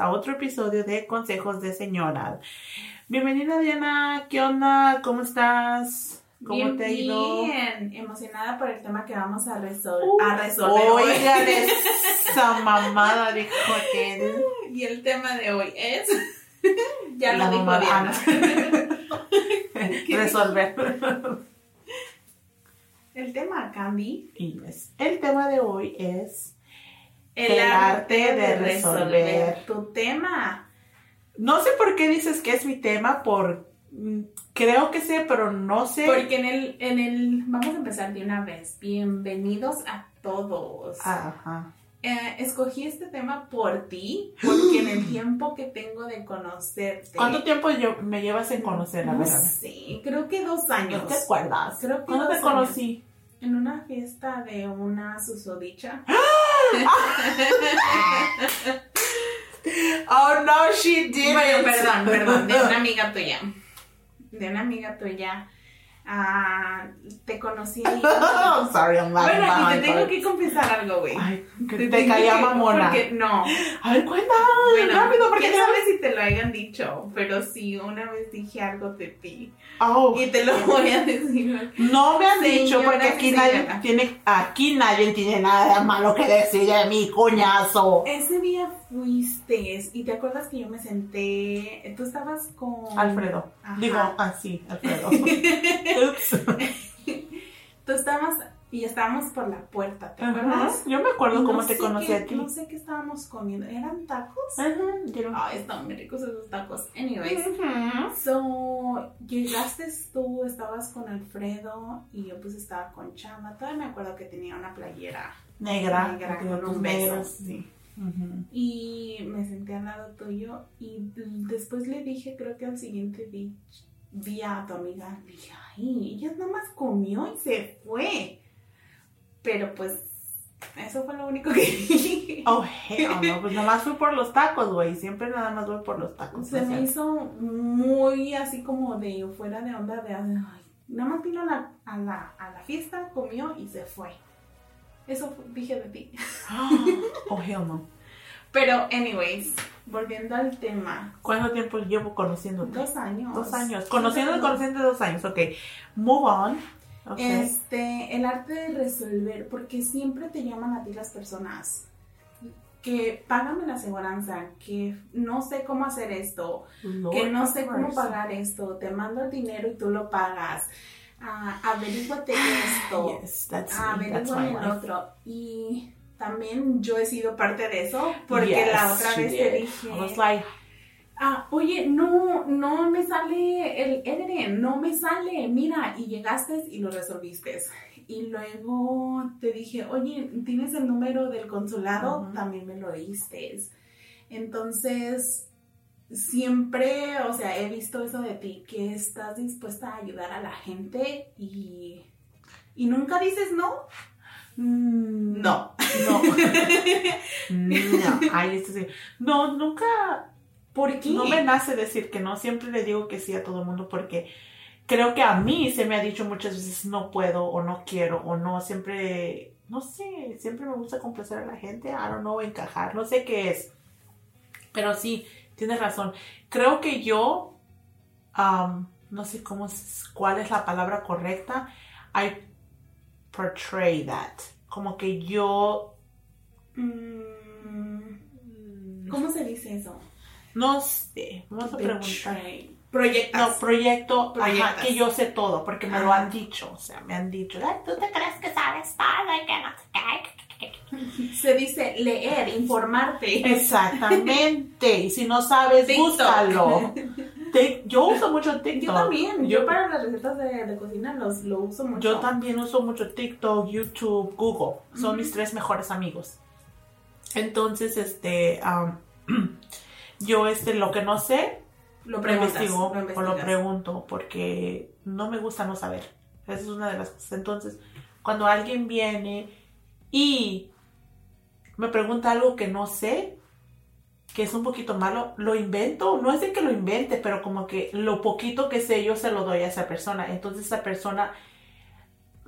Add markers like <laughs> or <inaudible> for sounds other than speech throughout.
a otro episodio de Consejos de Señora. Bienvenida Diana, ¿qué onda? ¿Cómo estás? ¿Cómo bien, te ha ido? Bien, emocionada por el tema que vamos a, resol Uh, a resolver hoy. Oigan, <laughs> esa mamada dijo aquel. Y el tema de hoy es. <laughs> ya La lo dijo. Diana. <laughs> Resolver. el tema, Candy. Y el tema de hoy es, El, El arte, arte de, resolver. resolver. tu tema. no sé por qué dices que es mi tema, por mm, creo que sé, pero no sé. Porque en el, en el. Vamos a empezar de una vez. Bienvenidos a todos. Ajá. Eh, escogí este tema por ti, porque en el <gasps> tiempo que tengo de conocerte. ¿Cuánto tiempo yo, me llevas en conocer? A No ver, sé, creo que dos años. ¿No te acuerdas? Creo que ¿Cuándo te años. conocí? En una fiesta de una susodicha. <gasps> Oh, no, she did. Bueno, perdón, perdón, de una amiga tuya. <laughs> De una amiga tuya. Ah, te conocí. <laughs> sorry, I'm laughing Bueno, y te tengo que confesar algo, güey. Te te, caía que- mamona. Porque, no. A ver, cuenta Bueno, rápido, porque quién sabe si te lo hayan dicho, pero sí, una vez dije algo de ti. Oh, Y te lo voy a decir. no me han dicho porque aquí nadie tiene, aquí nadie tiene nada malo que decir de mi cuñazo. Ese día fuiste y te acuerdas que yo me senté, tú estabas con... Alfredo. Ajá. Digo, ah, sí, Alfredo. <laughs> Tú estabas y estábamos por la puerta, ¿te acuerdas? Yo me acuerdo cómo no te conocí a ti. No sé qué estábamos comiendo. ¿Eran tacos? Ajá, yo- Ay, estaban muy ricos esos tacos. Anyways. So, llegaste tú, estabas con Alfredo y yo pues estaba con Chama. Todavía me acuerdo que tenía una playera. Negra. Negra, con tus un beso. negros, sí. Y me senté al lado tuyo y después le dije, creo que al siguiente día a tu amiga, le dije, ay, ella nada más comió y se fue. Pero pues, eso fue lo único que <laughs> dije. Oh, hell no, pues nomás fui por los tacos, güey. Siempre nada más voy por los tacos. Se me hizo muy así como de fuera de onda de, ay, nada más vino a la, a la, a la fiesta, comió y se fue. Eso fue- dije de ti. <gasps> Oh, hell no. Pero, anyways, volviendo al tema, ¿Cuánto tiempo llevo conociéndote? dos años. Dos años. Conociendo y conociendo dos años. Ok. Move on. Ok. Este, el arte de resolver, porque siempre te llaman a ti las personas que págame la aseguranza, que no sé cómo hacer esto, Lord que no sé cómo pagar esto, te mando el dinero y tú lo pagas, ah, averíguate esto, Yes, that's ah, el otro. Y también yo he sido parte de eso, porque Yes, la otra vez te dije, I was like, Ah, oye, no, no me sale el Edren, no me sale, mira, y llegaste y lo resolviste. Y luego te dije, oye, ¿tienes el número del consulado? También me lo diste. Entonces, siempre, o sea, he visto eso de ti, que estás dispuesta a ayudar a la gente y, y nunca dices no. mm, No. No. <laughs> no. <laughs> Ay, esto sí. No, nunca. ¿Por qué? No me nace decir que no. Siempre le digo que sí a todo el mundo porque creo que a mí se me ha dicho muchas veces no puedo o no quiero o no. Siempre, no sé, siempre me gusta complacer a la gente. I don't know, encajar. No sé qué es. Pero sí, tienes razón. Creo que yo, um, no sé cómo, es- cuál es la palabra correcta. I portray that. Como que yo Mm, ¿Cómo se dice eso? No sé, vamos a preguntar. Proyectas. No, proyecto, ajá, que yo sé todo, porque me lo han dicho, o sea, me han dicho, "Ay, tú te crees que sabes todo y que no sé qué". <laughs> Se dice leer, informarte. Exactamente, y si no sabes, TikTok. búscalo. Yo uso mucho TikTok. Yo también. Yo, Yo, para las recetas de, de cocina los, lo uso mucho. yo también uso mucho TikTok, YouTube, Google. Son mis tres mejores amigos. Entonces, este, <clears throat> yo, este, lo que no sé, Lo investigo lo o lo pregunto porque no me gusta no saber. Esa es una de las cosas. Entonces, cuando alguien viene y me pregunta algo que no sé, que es un poquito malo, lo invento. No es de que lo invente, pero como que lo poquito que sé yo se lo doy a esa persona. Entonces esa persona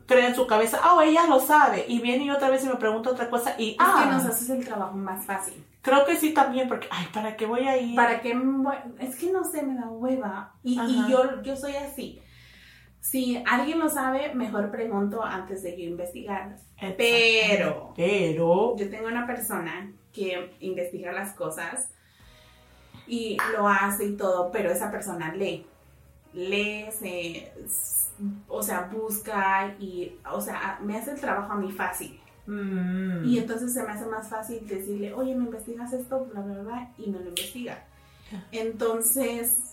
cree en su cabeza, oh, ella lo sabe, y viene y otra vez y me pregunta otra cosa, y Es ah, que nos haces el trabajo más fácil. creo que sí también, porque, ay, ¿para qué voy a ir? ¿Para qué? Es que no sé, me da hueva. Y, y yo, yo soy así. Si alguien lo sabe, mejor pregunto antes de yo investigar. Pero Pero, yo tengo una persona que investiga las cosas y lo hace y todo, pero esa persona lee. Lee, se, o sea, busca y, o sea, me hace el trabajo a mí fácil. mm, Y entonces se me hace más fácil decirle, oye, ¿me investigas esto? Bla, bla, bla, y me lo investiga. Entonces,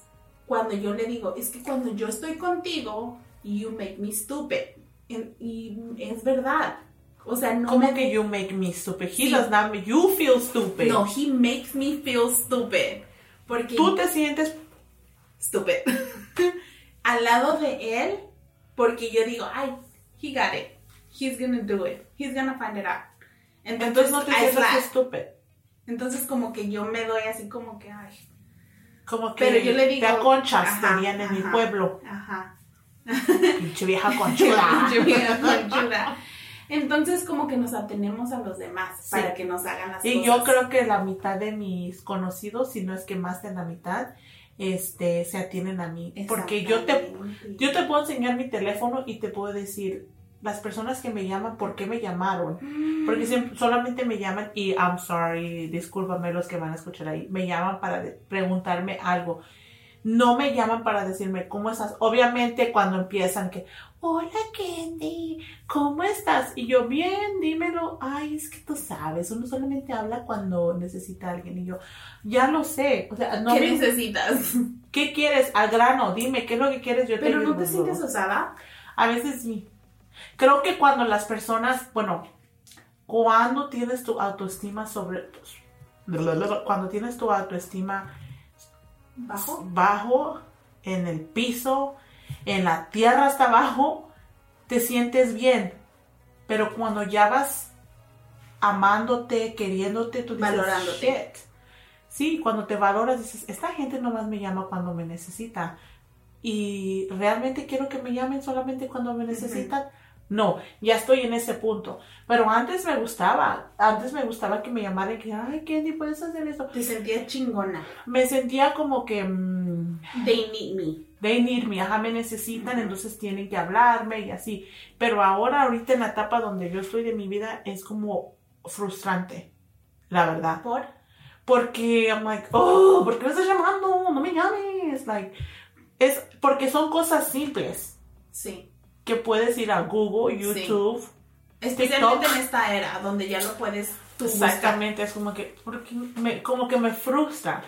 cuando yo le digo, es que cuando yo estoy contigo, you make me stupid. Y es verdad. O sea, no ¿cómo me... que you make me stupid? He Sí. does not make you feel stupid. No, he makes me feel stupid. Porque... Tú te sientes, Stupid. <laughs> Al lado de él, porque yo digo, ay, he got it. He's gonna do it. He's gonna find it out. entonces no te sientes stupid. Entonces como que yo me doy así como que, ay, Como que Pero yo le digo, te aconchas, ajá, dirían en mi pueblo. ajá. Pinche vieja <laughs> conchuda. <laughs> Pinche vieja conchuda. Entonces como que nos atenemos a los demás Sí. para que nos hagan las Y cosas. yo creo que la mitad de mis conocidos, si no es que más de la mitad, este, se atienen a mí. Porque yo te, yo te puedo enseñar mi teléfono y te puedo decir, las personas que me llaman, ¿por qué me llamaron? Porque siempre, solamente me llaman y I'm sorry, discúlpame los que van a escuchar ahí, me llaman para preguntarme algo. No me llaman para decirme cómo estás. Obviamente cuando empiezan que, hola Candy, ¿cómo estás? Y yo, bien, dímelo. Ay, es que tú sabes, uno solamente habla cuando necesita a alguien. Y yo, ya lo sé. O sea, no ¿Qué me- necesitas? ¿qué quieres? Al grano, dime, ¿qué es lo que quieres? Yo te Pero no te sientes osada. A veces sí. Creo que cuando las personas, bueno, cuando tienes tu autoestima sobre, cuando tienes tu autoestima ¿Bajo? bajo, en el piso, en la tierra hasta abajo, te sientes bien. Pero cuando ya vas amándote, queriéndote, tú dices, Valorándote. "Shit". Sí, cuando te valoras, dices, esta gente nomás me llama cuando me necesita. Y realmente quiero que me llamen solamente cuando me necesitan. No, ya estoy en ese punto. Pero antes me gustaba. Antes me gustaba que me llamaran y que, ay, Candy, puedes hacer eso. Te sentías chingona. Me sentía como que mm, They need me. they need me, ajá, me necesitan, entonces tienen que hablarme y así. Pero ahora, ahorita en la etapa donde yo estoy de mi vida, es como frustrante, la verdad. ¿Por? Porque I'm like, oh, ¿por qué me estás llamando? No me llames. Like, es porque son cosas simples Sí. Que puedes ir a Google, YouTube. Especialmente TikTok. en esta era donde ya lo puedes tú buscar. Exactamente, es como que, porque me, como que me frustra.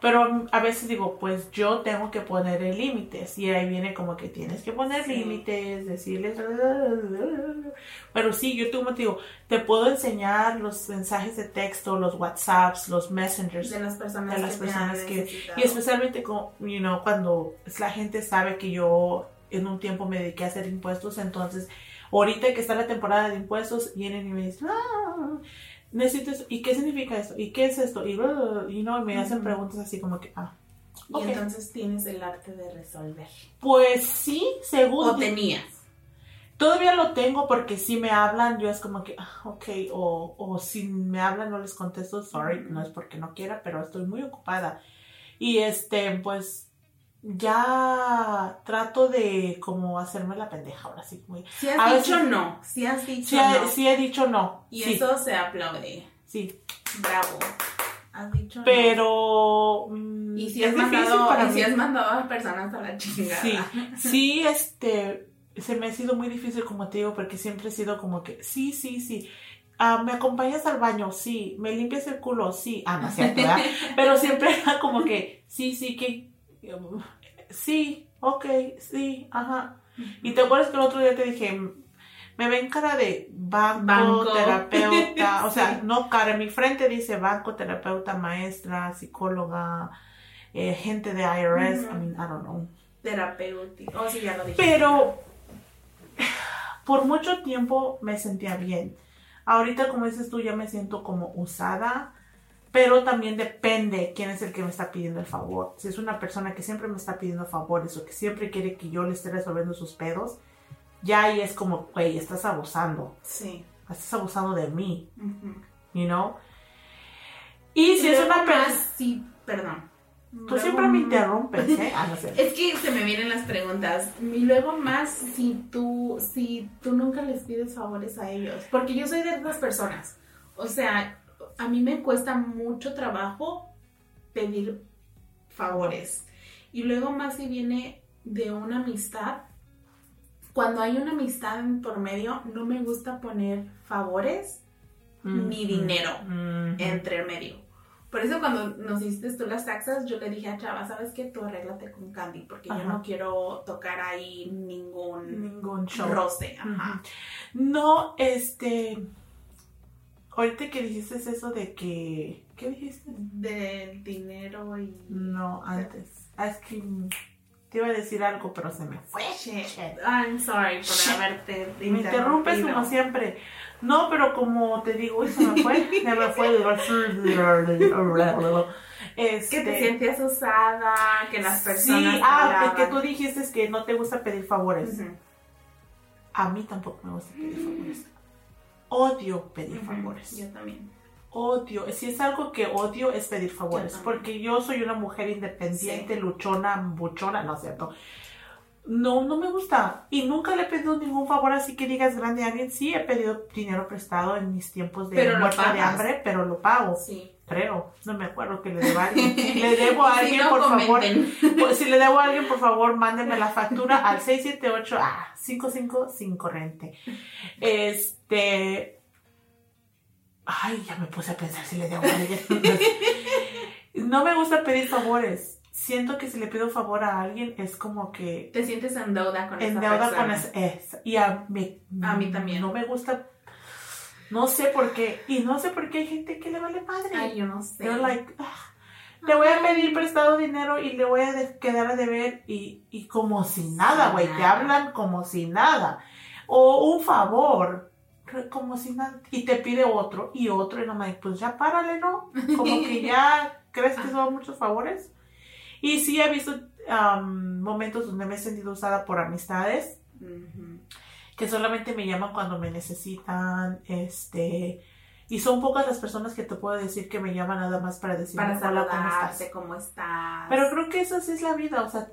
Pero a veces digo, pues yo tengo que poner límites. Y ahí viene como que tienes que poner Sí. límites, decirles. Pero sí, yo como te digo, te puedo enseñar los mensajes de texto, los WhatsApps, los messengers de las personas de las que personas que y especialmente con, you know, cuando la gente sabe que yo en un tiempo me dediqué a hacer impuestos entonces ahorita que está la temporada de impuestos vienen y me dicen ah, necesito esto y qué significa esto y qué es esto y, bla, bla, bla, you know, y me hacen preguntas así como que ah Y entonces tienes el arte de resolver. pues sí según O tenías. Todavía lo tengo porque si me hablan, yo es como que, ah, ok, o, o si me hablan no les contesto, sorry, no es porque no quiera, pero estoy muy ocupada. Y este, pues ya trato de como hacerme la pendeja ahora sí. Muy, Si has A dicho veces- no. Si has dicho no. sí he dicho no, Y sí, eso se aplaude. sí, Bravo. Has dicho no. pero mm, Y si es has mandado, para y si has mandado a personas a la chingada. Sí, sí, este, se me ha sido muy difícil, como te digo, porque siempre he sido como que, sí, sí, sí. Ah, ¿Me acompañas al baño? Sí. ¿Me limpias el culo? Sí. Ah, no cierto, ¿verdad? <laughs> Pero siempre era como que, sí, sí, que, sí, ok, sí, ajá. Y te acuerdas que el otro día te dije, me ven cara de banco, Banco. terapeuta, <laughs> o sea, Sí. no cara, en mi frente dice banco, terapeuta, maestra, psicóloga, eh, gente de IRS, Ujú. I mean, I don't know. Terapéutico. Oh, sí, ya lo dije. Pero por mucho tiempo me sentía bien. Ahorita, como dices tú, ya me siento como usada, pero también depende quién es el que me está pidiendo el favor. Si es una persona que siempre me está pidiendo favores o que siempre quiere que yo le esté resolviendo sus pedos, ya ahí es como, güey, estás abusando, Sí. estás abusando de mí, Ujú. you know. Y si es una persona... sí, perdón. Tú Luego siempre me interrumpes, ¿eh? <laughs> Ah, no sé. Es que se me vienen las preguntas. Y luego más si tú, si tú nunca les pides favores a ellos. Porque yo soy de esas personas. O sea, a mí me cuesta mucho trabajo pedir favores. Y luego más si viene de una amistad. Cuando hay una amistad en por medio, no me gusta poner favores ni dinero Mm, entre medio. Por eso cuando nos hiciste tú las taxas, yo le dije a Chava, ¿sabes qué? Tú arréglate con Candy, porque yo no quiero tocar ahí ningún Ningún show. roce. Ajá. No, este. Ahorita que dijiste eso de que. ¿Qué dijiste? Del dinero y... No, antes. Ah, Es que te iba a decir algo, pero se me fue. Shit. I'm sorry por Shit. haberte Me interrumpes como siempre. No, pero como te digo, uy, se me fue. <laughs> Se me fue. Este, Que te sientes usada, que las personas... Sí, ah, alaban. que tú dijiste que no te gusta pedir favores. A mí tampoco me gusta pedir favores. Odio pedir favores. Yo también. Odio. Si es algo que odio es pedir favores. Porque yo soy una mujer independiente, Sí. luchona, buchona, ¿no es cierto? No, no me gusta. Y nunca le he pedido ningún favor así que digas grande a alguien. Sí, he pedido dinero prestado en mis tiempos de muerta de hambre, pero lo pago. Sí. Creo. No me acuerdo que le debo a <laughs> alguien. Le debo a Si alguien, no, por favor. Pues, si le debo a alguien, por favor, mándenme la factura al 678 ah, 55 sin corriente. Este. Ay, ya me puse a pensar si le debo a alguien. <laughs> No me gusta pedir favores. Siento que si le pido favor a alguien es como que Te sientes en deuda con en esa deuda persona. con esa. es- y a mí, A mí también. No me gusta. No sé por qué. Y no sé por qué hay gente que le vale madre. Ay, yo no sé. They're like, "Ah, le voy a pedir prestado dinero y le voy a quedar a deber y, y como si nada, güey, te hablan como si nada. O un favor, como si nada, y te pide otro y otro y no me pues ya párale, ¿no? Como que ya <laughs> crees que son muchos favores. Y sí he visto am, momentos donde me he sentido usada por amistades. Que solamente me llaman cuando me necesitan, este, y son pocas las personas que te puedo decir que me llaman nada más para decirme Para hola, ¿cómo estás? ¿cómo estás? Pero creo que eso sí es la vida, o sea,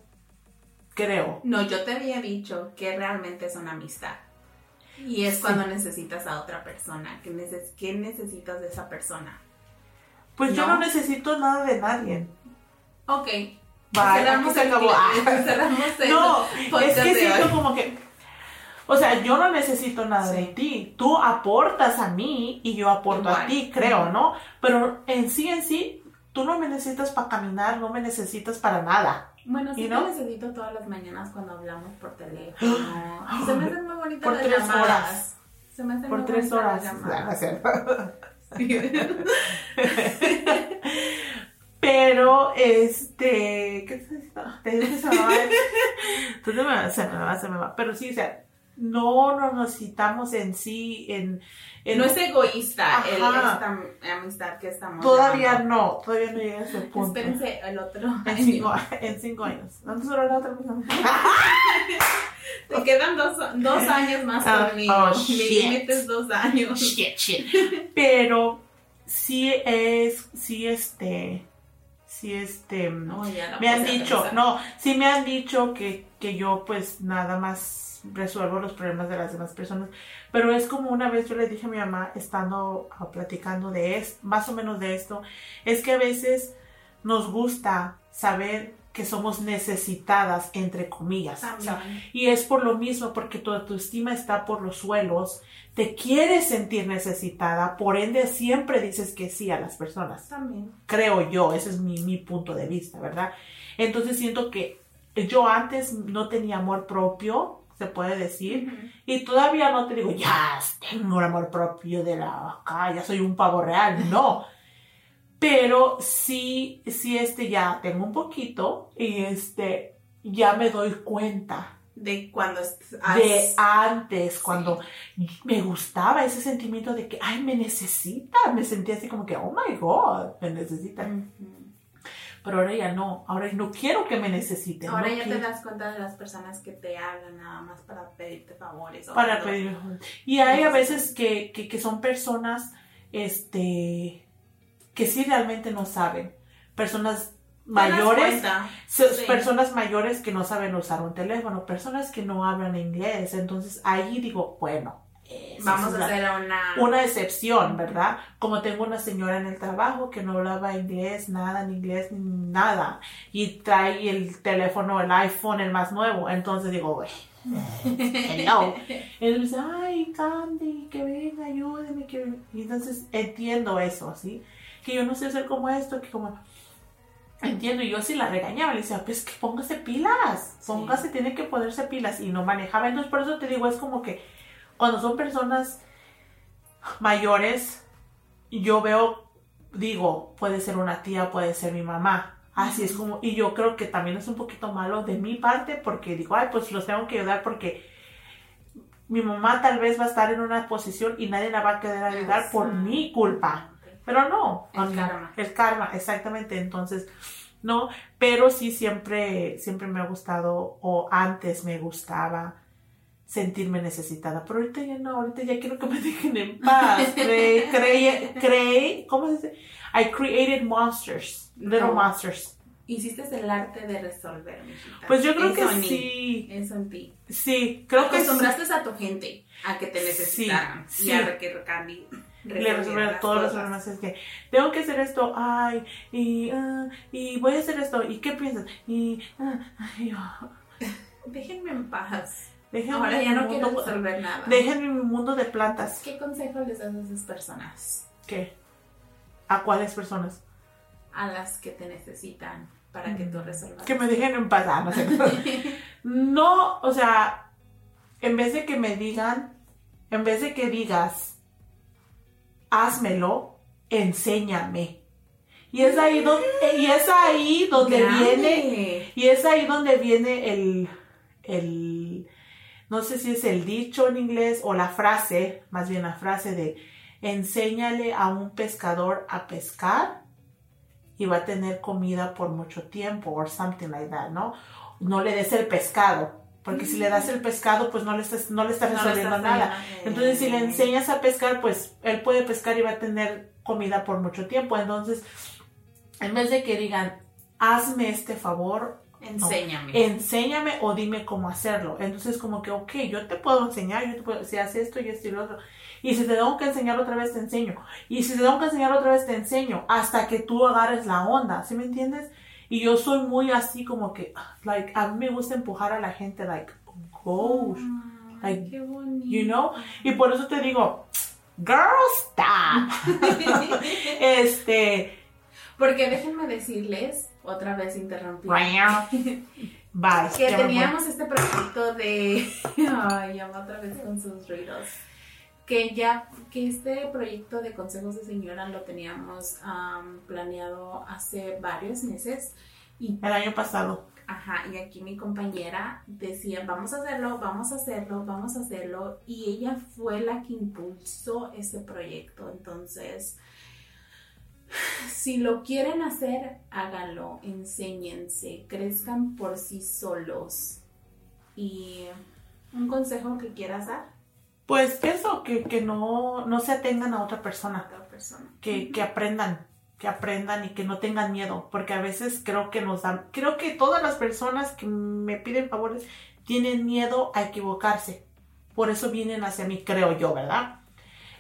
creo. No, yo te había dicho que realmente es una amistad. Y es Sí. cuando necesitas a otra persona. ¿Qué, neces- qué necesitas de esa persona? Pues yo No. necesito nada de nadie. Ok. Bye, cerramos se acabó. <laughs> cerramos No, es que siento como que, o sea, yo no necesito nada de ti. Tú aportas a mí y yo aporto a ti, creo. ¿no? Pero en sí, en sí, tú no me necesitas para caminar, no me necesitas para nada. Bueno, sí ¿Y te no? necesito todas las mañanas cuando hablamos por teléfono. <gasps> Se me hacen muy bonitas Por las tres llamadas. horas. Se me hacen Por muy tres horas. las no es. <laughs> Pero, este, ¿qué te diciendo? <laughs> Te digo que se me va. Entonces me va, se me va, se me va. Pero sí, o sea, no nos necesitamos en sí, en... en- No es egoísta el, esta amistad que estamos todavía no, todavía no llega a ese punto. Espérense el otro En cinco, en cinco años. ¿Dónde duró la otra? <laughs> Te quedan dos, dos años más Ah, conmigo. oh, Mi límite es dos años. shit, shit. Pero sí es, sí este, sí este, No, me han dicho, no, sí me han dicho que, que yo pues nada más resuelvo los problemas de las demás personas, pero es como una vez yo le dije a mi mamá, estando ah, platicando de esto, más o menos de esto, es que a veces nos gusta saber que somos necesitadas, entre comillas. O sea, También. y es por lo mismo, porque tu autoestima está por los suelos, te quieres sentir necesitada, por ende siempre dices que sí a las personas. También. Creo yo, ese es mi, mi punto de vista, ¿verdad? Entonces siento que yo antes no tenía amor propio, se puede decir, y todavía no te digo, ya tengo un amor propio de la acá, ya soy un pavo real, <laughs> no. Pero sí, sí, este ya tengo un poquito y este ya me doy cuenta De cuando de antes, cuando me gustaba ese sentimiento de que, ay, me necesita, me sentía así como que, oh my god, me necesita. Pero ahora ya no, ahora no quiero que me necesiten. Ahora no ya quiero- te das cuenta de las personas que te hablan nada más para pedirte favores. o para pedir. Y hay a veces que, que, que son personas, este, que sí realmente no saben. Personas mayores, Sí. personas mayores que no saben usar un teléfono, personas que no hablan inglés. Entonces ahí digo, bueno, Vamos a hacer una... una excepción, ¿verdad? Como tengo una señora en el trabajo que no hablaba inglés, nada en inglés, ni nada, y trae el teléfono, el iPhone, el más nuevo, entonces digo, güey, <laughs> él dice, ay, Candy, que venga, ayúdeme, que venga". Y entonces entiendo eso, ¿sí? Que yo no sé hacer como esto, que como... Entiendo, y yo sí la regañaba, le decía, pues que póngase pilas, Sí. póngase, tiene que ponerse pilas, y no manejaba, entonces por eso te digo, es como que cuando son personas mayores, yo veo, digo, puede ser una tía, puede ser mi mamá. Así es como, y yo creo que también es un poquito malo de mi parte porque digo, ay, pues los tengo que ayudar porque mi mamá tal vez va a estar en una posición y nadie la va a querer ayudar por mi culpa. Pero no, El karma. El karma, exactamente. Entonces, no, pero sí siempre, siempre me ha gustado, o antes me gustaba sentirme necesitada. Pero ahorita ya no, ahorita ya quiero que me <laughs> dejen en paz. Creé, creé, creé, ¿cómo se dice? I created monsters, little Oh. monsters. Hiciste el arte de resolver, mijita. Pues yo creo Eso que en sí, Eso en ti. sí, creo que sí. Acostumbraste a tu gente a que te necesitaran Sí, y a que Candy le resolver todos los problemas es que tengo que hacer esto ay y ah, y voy a hacer esto y qué piensas y ah, ay, oh, <laughs> Déjenme en paz. Déjenme Ahora ya mi no quiero mundo- resolver nada. déjenme mi mundo de plantas ¿Qué consejo les das a esas personas? qué a cuáles personas A las que te necesitan para que tú resuelvas. Mm. que me dejen en paz ah, no sé <laughs> no o sea en vez de que me digan en vez de que digas házmelo enséñame y es ahí donde y es ahí donde Grande. viene Y es ahí donde viene el, el, no sé si es el dicho en inglés o la frase, más bien la frase de enséñale a un pescador a pescar y va a tener comida por mucho tiempo or something like that, ¿no? No le des el pescado, porque si le das el pescado, pues no le estás, no le estás resolviendo nada. Entonces, si le enseñas a pescar, pues él puede pescar y va a tener comida por mucho tiempo. Entonces, en vez de que digan, hazme este favor, Enséñame. enséñame o dime cómo hacerlo. Entonces, como que, ok, yo te puedo enseñar, yo te puedo, si haces esto y esto y lo otro. Y si te tengo que enseñar otra vez, te enseño. Y si te tengo que enseñar otra vez, te enseño. Hasta que tú agarres la onda, ¿sí me entiendes? Y yo soy muy así como que, like, a mí me gusta empujar a la gente, like, go, like, qué bonito. you know? Y por eso te digo, girl, stop. <laughs> <laughs> este, Porque déjenme decirles, otra vez interrumpí. <laughs> bye. que teníamos este proyecto de <laughs> ay va otra vez con sus ruidos que ya que este proyecto de consejos de señora lo teníamos am, planeado hace varios meses y El año pasado. ajá y aquí mi compañera decía vamos a hacerlo vamos a hacerlo vamos a hacerlo y ella fue la que impulsó ese proyecto entonces si lo quieren hacer, háganlo, enséñense, crezcan por sí solos. Y un consejo que quieras dar Pues eso, que, que no, no se atengan a otra a persona, otra persona. que, que aprendan, que aprendan y que no tengan miedo, porque a veces creo que nos dan, creo que todas las personas que me piden favores tienen miedo a equivocarse, por eso vienen hacia mí, creo yo, ¿verdad?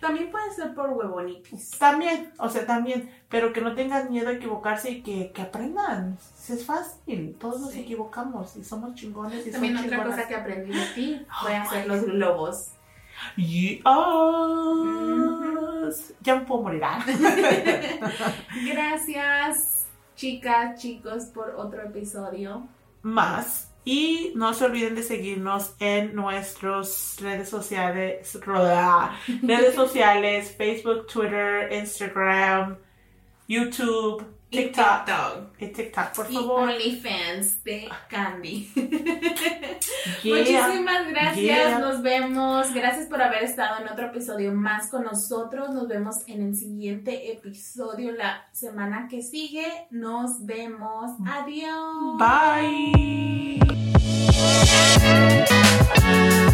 También puede ser por huevonitis. También, o sea, también, pero que no tengan miedo a equivocarse y que, que aprendan, es fácil, todos nos equivocamos y somos chingones y También somos otra chingonas. cosa que aprendí de ti fue Oh, hacer los globos. Yes. Ya me puedo morir. ah. <laughs> Gracias, chicas, chicos, por otro episodio. Más. Y no se olviden de seguirnos en nuestras redes sociales, redes sociales, <laughs> Facebook, Twitter, Instagram, YouTube, y TikTok. Y TikTok, por Y favor. OnlyFans de Candy. <laughs> Yeah. Muchísimas gracias, Yeah. nos vemos. Gracias por haber estado en otro episodio más con nosotros. Nos vemos en el siguiente episodio la semana que sigue. Nos vemos. Adiós. Bye. Thank you.